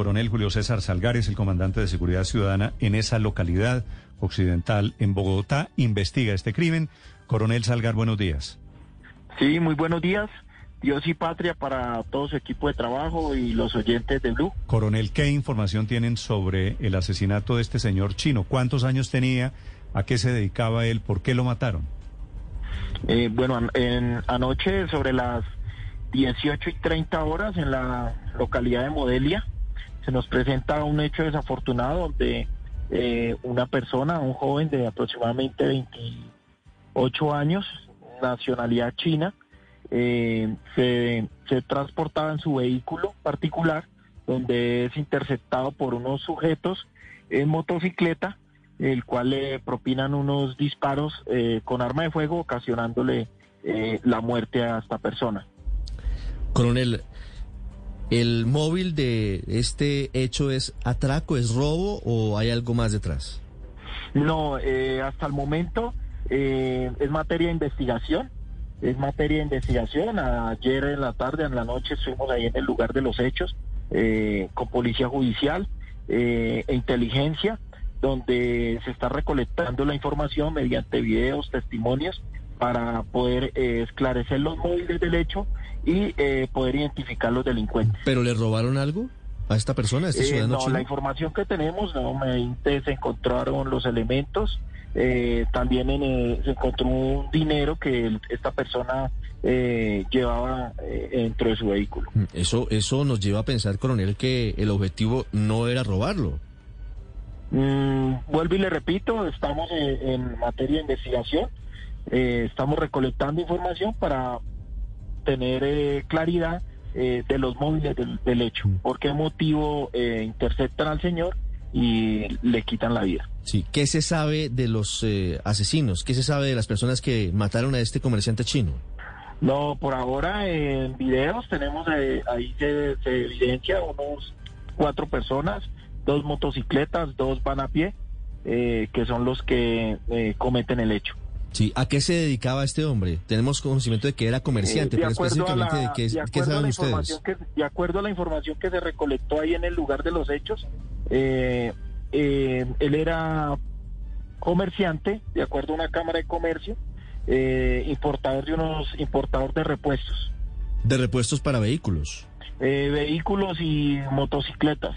coronel Julio César Salgares, el comandante de Seguridad Ciudadana en esa localidad occidental en Bogotá, investiga este crimen. Coronel Salgar, buenos días. Sí, muy buenos días. Dios y patria para todo su equipo de trabajo y los oyentes de Blue. Coronel, ¿qué información tienen sobre el asesinato de este señor chino? ¿Cuántos años tenía? ¿A qué se dedicaba él? ¿Por qué lo mataron? Eh, bueno, en, anoche sobre las 18 y 30 horas en la localidad de Modelia se nos presenta un hecho desafortunado donde eh, una persona, un joven de aproximadamente 28 años, nacionalidad china, eh, se, transportaba en su vehículo particular, donde es interceptado por unos sujetos en motocicleta, el cual le propinan unos disparos eh, con arma de fuego, ocasionándole eh, la muerte a esta persona. Coronel, ¿el móvil de este hecho es atraco, es robo o hay algo más detrás? No, hasta el momento es materia de investigación es materia de investigación. Ayer en la tarde, en la noche, estuvimos ahí en el lugar de los hechos eh, con policía judicial eh, e inteligencia, donde se está recolectando la información mediante videos, testimonios, para poder eh, esclarecer los móviles del hecho y poder identificar los delincuentes. ¿Pero le robaron algo? a esta persona, a este ciudadano No, la información que tenemos, no, me se encontraron los elementos, eh, también en, se encontró un dinero que esta persona eh, llevaba eh, dentro de su vehículo. Mm, eso, eso nos lleva a pensar, coronel, que el objetivo no era robarlo. Mm, vuelvo y le repito, estamos en, materia de investigación, estamos recolectando información para tener claridad de los móviles del, del, hecho, mm. por qué motivo interceptan al señor y le quitan la vida. Sí, ¿qué se sabe de los eh, asesinos? ¿Qué se sabe de las personas que mataron a este comerciante chino? No, por ahora en videos tenemos eh, ahí se, evidencia unos cuatro personas, dos motocicletas, dos van a pie, eh, que son los que cometen el hecho. Sí, ¿a qué se dedicaba este hombre? Tenemos conocimiento de que era comerciante, pero específicamente de, qué, saben ustedes. de acuerdo a la información que se recolectó ahí en el lugar de los hechos, eh, eh, él era comerciante, de acuerdo a una cámara de comercio, eh, importador de unos importador de repuestos. ¿De repuestos para vehículos? vehículos y motocicletas.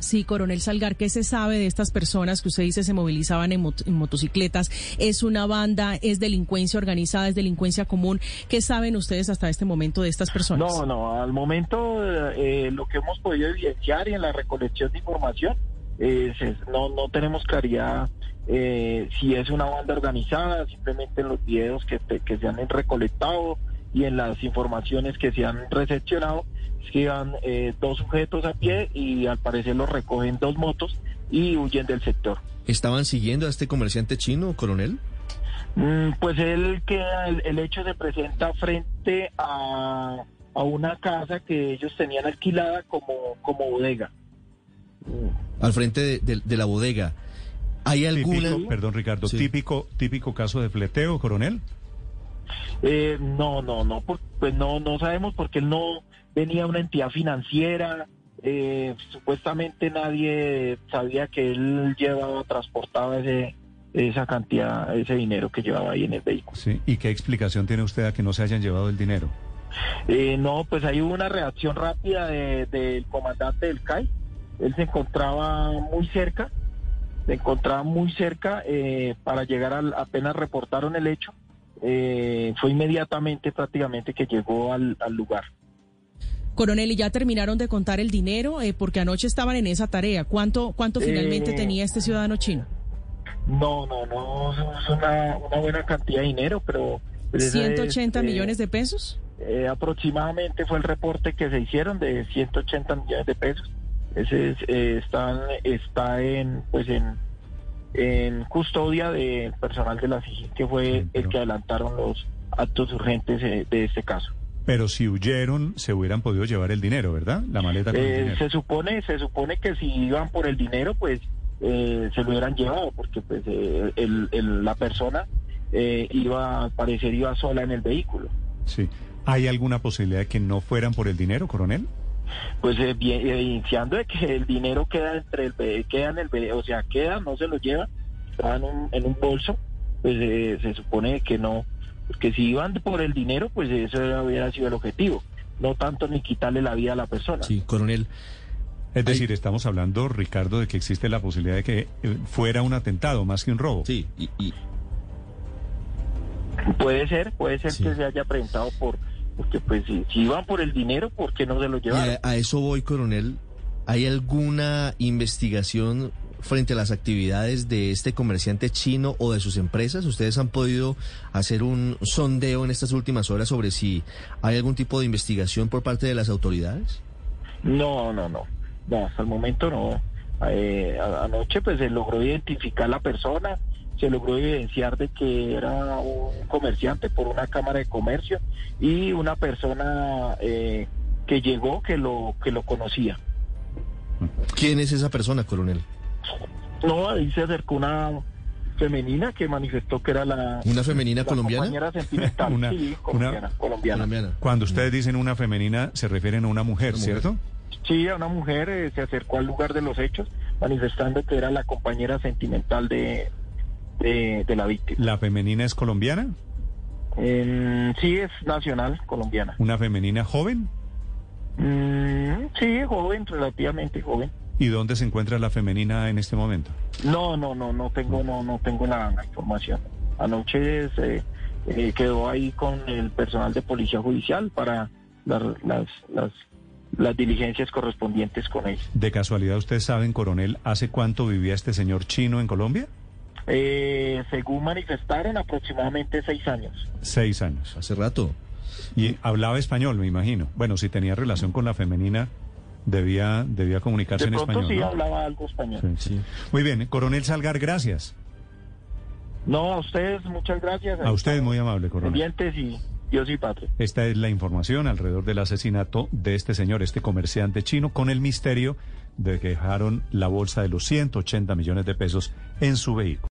Sí, coronel Salgar, ¿qué se sabe de estas personas que usted dice se movilizaban en, motocicletas? ¿Es una banda? ¿Es delincuencia organizada? ¿Es delincuencia común? ¿Qué saben ustedes hasta este momento de estas personas? No, no, al momento eh, lo que hemos podido evidenciar y en la recolección de información, eh, no, no tenemos claridad eh, si es una banda organizada, simplemente en los videos que, que se han recolectado y en las informaciones que se han recepcionado que eh, dos sujetos a pie y al parecer los recogen dos motos y huyen del sector. ¿Estaban siguiendo a este comerciante chino, coronel? Mm, pues él queda, el, hecho se presenta frente a, a, una casa que ellos tenían alquilada como, como bodega. Al frente de, la bodega. ¿Hay alguna... perdón Ricardo, típico, típico caso de fleteo, coronel? Eh, no, no, no, pues no, no sabemos porque él no venía una entidad financiera. Eh, supuestamente nadie sabía que él llevaba, transportaba ese, esa cantidad, ese dinero que llevaba ahí en el vehículo. Sí, ¿y qué explicación tiene usted a que no se hayan llevado el dinero? Eh, no, pues hay una reacción rápida del comandante del CAI. Él se encontraba muy cerca, se encontraba muy cerca para llegar al, apenas reportaron el hecho eh, fue inmediatamente prácticamente que llegó al, lugar. Coronel, ¿y ya terminaron de contar el dinero? Eh, porque anoche estaban en esa tarea. ¿Cuánto, cuánto finalmente eh, tenía este ciudadano chino? No, no, no, es una, buena cantidad de dinino, pero... ¿180 pues millones de pesos? aproximadamente fue el reporte que se hicieron de 180 millones de pesos. Ese está, está en, pues en en custodia del personal de la SIGIN, que fue el que adelantaron los actos urgentes eh, de este caso. Pero si huyeron, se hubieran podido llevar el dinero, ¿verdad? La maleta con el eh, dinero. Se supone, se supone que si iban por el dinero, pues eh, se lo hubieran llevado, porque pues el, la persona iba, al parecer, iba sola en el vehículo. Sí. ¿Hay alguna posibilidad de que no fueran por el dinero, coronel? Pues eh, bien, evidenciando de que el dinero queda entre el queda en el o sea, queda, no se lo lleva, está en un, en un bolso, pues eh, se supone que no, que si iban por el dinero, pues eso hubiera sido el objetivo, no tanto ni quitarle la vida a la persona. Sí, coronel. Es decir, estamos hablando, Ricardo, de que existe la posibilidad de que eh, fuera un atentado más que un robo. Sí, y, y- Puede ser, puede ser Sí. que se haya presentado por, porque pues si, si iban por el dinero, ¿por qué no se lo y llevaron? a, a eso voy, coronel. ¿Hay alguna investigación frente a las actividades de este comerciante chino o de sus empresas? ¿Ustedes han podido hacer un sondeo en estas últimas horas sobre si hay algún tipo de investigación por parte de las autoridades? No, no, no. No, hasta el momento no. Eh, anoche pues se logró identificar la persona, se logró evidenciar de que era un comerciante por una cámara de comercio y una persona eh, que llegó que lo que lo conocía. ¿Quién es esa persona, coronel? No, ahí se acercó una femenina que manifestó que era la, ¿Una femenina la colombiana? compañera sentimental. Una- sí, colombiana, colombiana. Colombiana. Cuando ustedes dicen una femenina, se refieren a una mujer, Una mujer. ¿cierto? Sí, a una mujer eh, se acercó al lugar de los hechos manifestando que era la compañera sentimental de, de, de la víctima. ¿La femenina es colombiana? En- sí, es nacional colombiana. ¿Una femenina joven? Mm, sí, joven, relativamente joven. ¿Y dónde se encuentra la femenina en este momento? No, no, no, no tengo, no, no tengo la, la información. Anoche se eh, quedó ahí con el personal de policía judicial para dar las, las, las diligencias correspondientes con ella. ¿De casualidad ustedes saben, coronel, hace cuánto vivía este señor chino en Colombia? Eh, según manifestaron, aproximadamente seis años. Seis años. Hace rato. Y hablaba español, me imagino. Bueno, si tenía relación con la femenina, debía, debía comunicarse De en pronto español. sí ¿no? hablaba algo español. Sí, sí. Muy bien, coronel Salgar, gracias. No, a ustedes muchas gracias. A usted muy amable, coronel. Pendientes y Dios y patria. Esta es la información alrededor del asesinato de este señor, este comerciante chino, con el misterio de que dejaron la bolsa de los 180 millones de pesos en su vehículo.